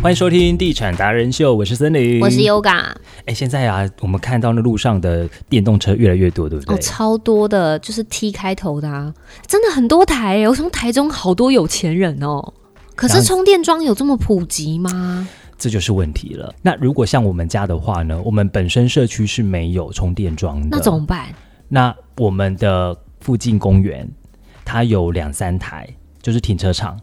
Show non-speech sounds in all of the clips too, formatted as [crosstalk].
欢迎收听《地产达人秀》，我是森林，我是 Yoga。哎，现在啊，我们看到那路上的电动车越来越多，对不对？哦，超多的，就是 T 开头的啊，真的很多台。我从台中好多有钱人哦，可是充电桩有这么普及吗？这就是问题了。那如果像我们家的话呢？我们本身社区是没有充电桩的，那怎么办？那我们的附近公园，它有两三台，就是停车场。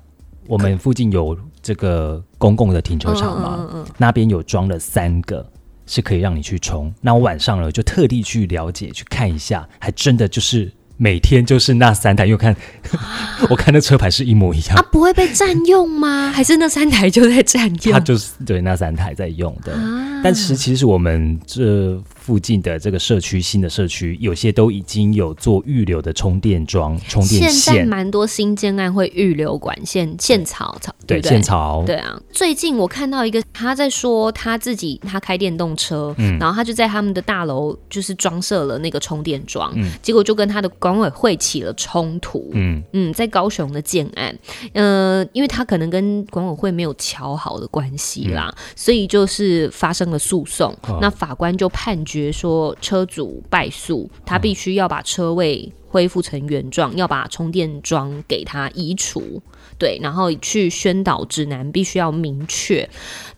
我们附近有这个公共的停车场嘛？那边有装了三个，是可以让你去充。那我晚上了就特地去了解去看一下，还真的就是每天就是那三台。又看，[laughs] 我看那车牌是一模一样。啊，不会被占用吗？还是那三台就在占用？它就是对那三台在用的。但是其实我们这。附近的这个社区，新的社区有些都已经有做预留的充电桩、充电线。现在蛮多新建案会预留管线、线槽槽，对线槽。对？啊，最近我看到一个，他在说他自己他开电动车，嗯，然后他就在他们的大楼就是装设了那个充电桩，嗯，结果就跟他的管委会起了冲突，嗯。嗯，在高雄的建案，呃，因为他可能跟管委会没有调好的关系啦，所以就是发生了诉讼，那法官就判决。觉说车主败诉，他必须要把车位恢复成原状，要把充电桩给他移除，对，然后去宣导指南必须要明确。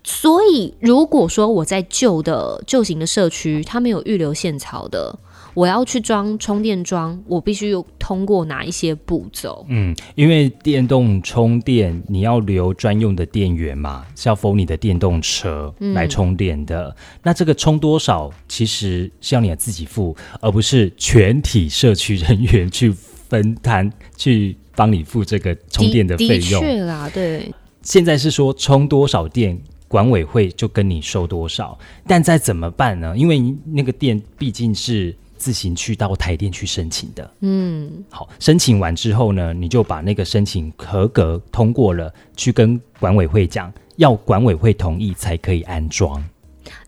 所以，如果说我在旧的旧型的社区，他没有预留线槽的。我要去装充电桩，我必须有通过哪一些步骤？嗯，因为电动充电你要留专用的电源嘛，是要否你的电动车来充电的。那这个充多少，其实是要你自己付，而不是全体社区人员去分摊去帮你付这个充电的费用。的确啦，对。现在是说充多少电，管委会就跟你收多少，但再怎么办呢？因为那个电毕竟是。自行去到台电去申请的，嗯，好，申请完之后呢，你就把那个申请合格通过了，去跟管委会讲，要管委会同意才可以安装，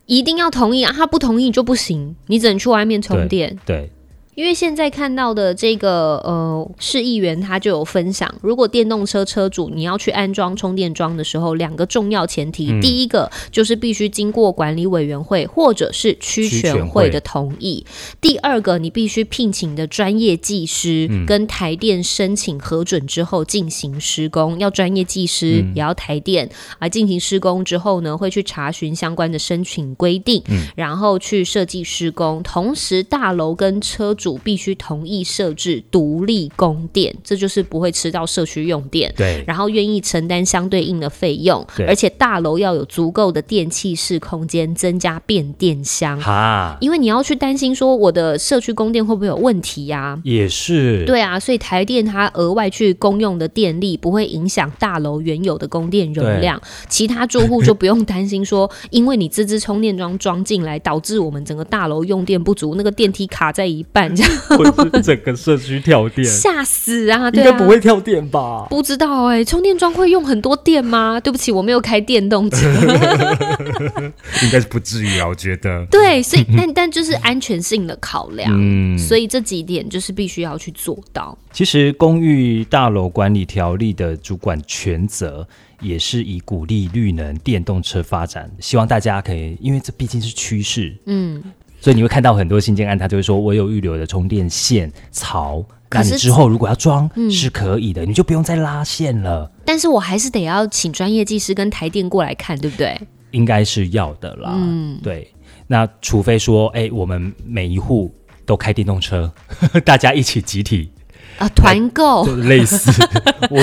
一定要同意啊，他不同意就不行，你只能去外面充电，对。因为现在看到的这个呃市议员他就有分享，如果电动车车主你要去安装充电桩的时候，两个重要前提，第一个就是必须经过管理委员会或者是区全会的同意，第二个你必须聘请的专业技师跟台电申请核准之后进行施工，要专业技师也要台电啊进行施工之后呢，会去查询相关的申请规定，然后去设计施工，同时大楼跟车主。必须同意设置独立供电，这就是不会吃到社区用电。对，然后愿意承担相对应的费用，而且大楼要有足够的电气室空间，增加变电箱。哈，因为你要去担心说我的社区供电会不会有问题呀？也是。对啊，所以台电它额外去公用的电力不会影响大楼原有的供电容量，其他住户就不用担心说，因为你这支充电桩装进来，导致我们整个大楼用电不足，那个电梯卡在一半。[laughs] 或者整个社区跳电，吓死啊！应该不会跳电吧？不知道哎，充电桩会用很多电吗？对不起，我没有开电动车，[laughs] 应该是不至于啊，我觉得。对，所以 [laughs] 但但就是安全性的考量，嗯，所以这几点就是必须要去做到。其实公寓大楼管理条例的主管权责也是以鼓励绿能电动车发展，希望大家可以，因为这毕竟是趋势，嗯。所以你会看到很多新建案，他就会说：“我有预留的充电线槽，那你之后如果要装是可以的，你就不用再拉线了。”但是我还是得要请专业技师跟台电过来看，对不对？应该是要的啦。嗯，对。那除非说，哎，我们每一户都开电动车，[laughs] 大家一起集体啊团购，类似，[laughs] 我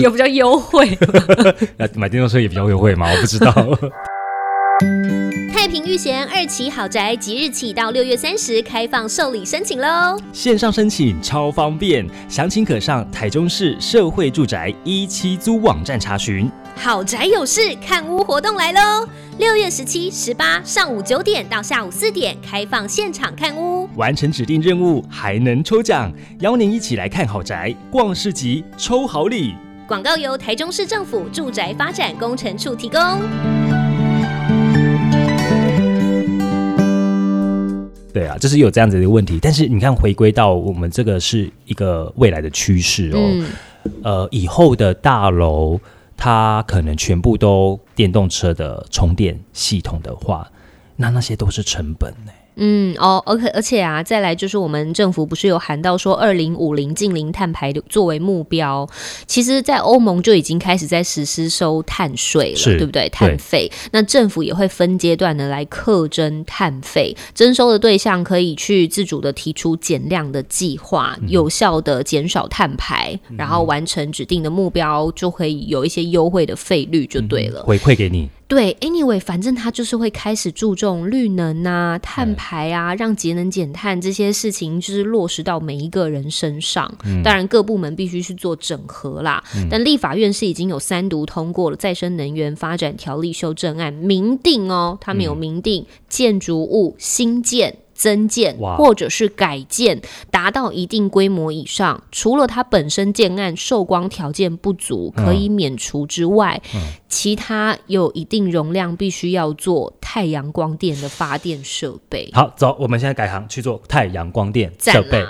有比较优惠。[laughs] 那买电动车也比较优惠吗？我不知道。太平御贤二期豪宅即日起到六月三十开放受理申请喽！线上申请超方便，详情可上台中市社会住宅一期租网站查询。豪宅有事，看屋活动来喽！六月十七、十八上午九点到下午四点开放现场看屋，完成指定任务还能抽奖，邀您一起来看豪宅、逛市集、抽好礼。广告由台中市政府住宅发展工程处提供。对啊，就是有这样子的问题，但是你看，回归到我们这个是一个未来的趋势哦。呃，以后的大楼它可能全部都电动车的充电系统的话，那那些都是成本呢。嗯哦，OK，而且啊，再来就是我们政府不是有喊到说二零五零近零碳排作为目标，其实，在欧盟就已经开始在实施收碳税了，对不对？碳费，那政府也会分阶段的来课征碳费，征收的对象可以去自主的提出减量的计划，有效的减少碳排，然后完成指定的目标，就可以有一些优惠的费率，就对了，回馈给你。对，anyway，反正他就是会开始注重绿能啊、碳排啊，让节能减碳这些事情就是落实到每一个人身上。当然，各部门必须去做整合啦。但立法院是已经有三读通过了再生能源发展条例修正案，明定哦，他们有明定建筑物新建。增建或者是改建达到一定规模以上，除了它本身建案受光条件不足可以免除之外，其他有一定容量必须要做太阳光电的发电设备。好，走，我们现在改行去做太阳光电设备。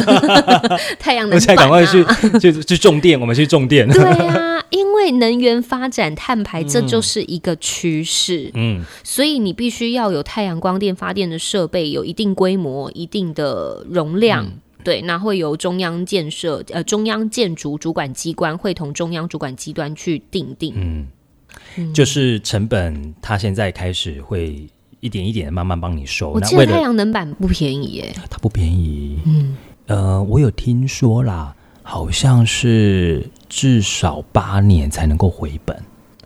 [laughs] [laughs] 太阳能，现在赶快去去去种电，我们去种电。对啊。因为能源发展碳排，这就是一个趋势。嗯，所以你必须要有太阳光电发电的设备，有一定规模、一定的容量。对，那会由中央建设呃中央建筑主管机关会同中央主管机关去定定。嗯，就是成本，它现在开始会一点一点的慢慢帮你收。我记得太阳能板不便宜耶，它不便宜。嗯，呃，我有听说啦。好像是至少八年才能够回本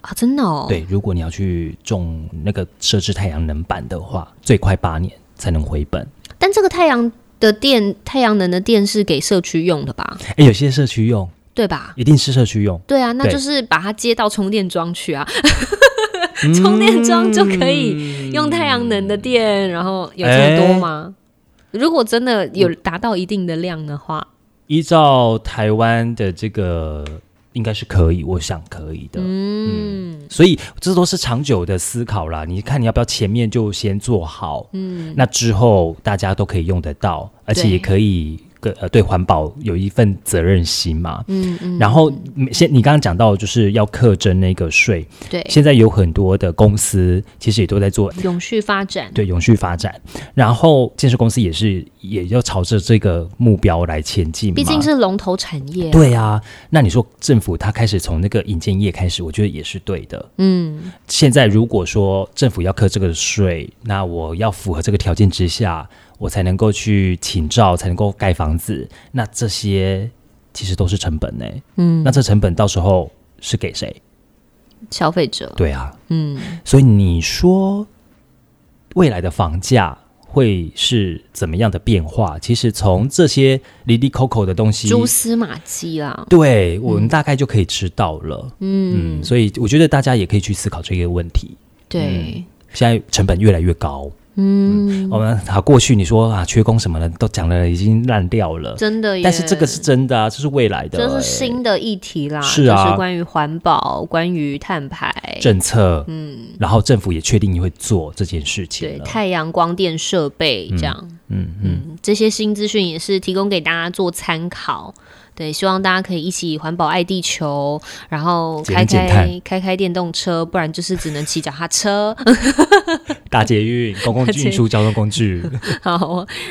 啊！真的哦。对，如果你要去种那个设置太阳能板的话，最快八年才能回本。但这个太阳的电，太阳能的电是给社区用的吧？哎，有些社区用，对吧？一定是社区用。对啊，那就是把它接到充电桩去啊，充电桩就可以用太阳能的电，然后有这么多吗？如果真的有达到一定的量的话。依照台湾的这个，应该是可以，我想可以的。嗯，所以这都是长久的思考啦。你看，你要不要前面就先做好？嗯，那之后大家都可以用得到，而且也可以。个呃，对环保有一份责任心嘛，嗯嗯，然后现你刚刚讲到就是要克征那个税，对，现在有很多的公司其实也都在做永续发展，对，永续发展，然后建设公司也是也要朝着这个目标来前进，毕竟是龙头产业，对啊，那你说政府它开始从那个引建业开始，我觉得也是对的，嗯，现在如果说政府要克这个税，那我要符合这个条件之下。我才能够去请照，才能够盖房子。那这些其实都是成本呢。嗯，那这成本到时候是给谁？消费者。对啊。嗯。所以你说未来的房价会是怎么样的变化？其实从这些离离口口的东西，蛛丝马迹啦，对我们大概就可以知道了。嗯。所以我觉得大家也可以去思考这个问题。对。现在成本越来越高。嗯，我们好过去你说啊，缺工什么的都讲的已经烂掉了，真的。但是这个是真的啊，这是未来的，这是新的议题啦。是啊，是关于环保，关于碳排政策。嗯，然后政府也确定你会做这件事情。对，太阳光电设备这样。嗯嗯，这些新资讯也是提供给大家做参考。对，希望大家可以一起环保爱地球，然后开开开开电动车，不然就是只能骑脚踏车。[laughs] 大捷运、公共运输交通工具。[laughs] 好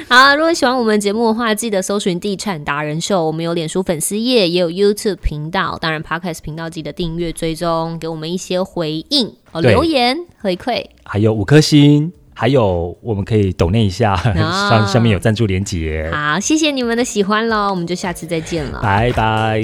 好，如果喜欢我们节目的话，记得搜寻“地产达人秀”。我们有脸书粉丝页，也有 YouTube 频道，当然 Podcast 频道记得订阅追踪，给我们一些回应哦，留言回馈，还有五颗星。还有，我们可以抖那一下，[laughs] 上上面有赞助连接。好，谢谢你们的喜欢喽，我们就下次再见了，拜拜。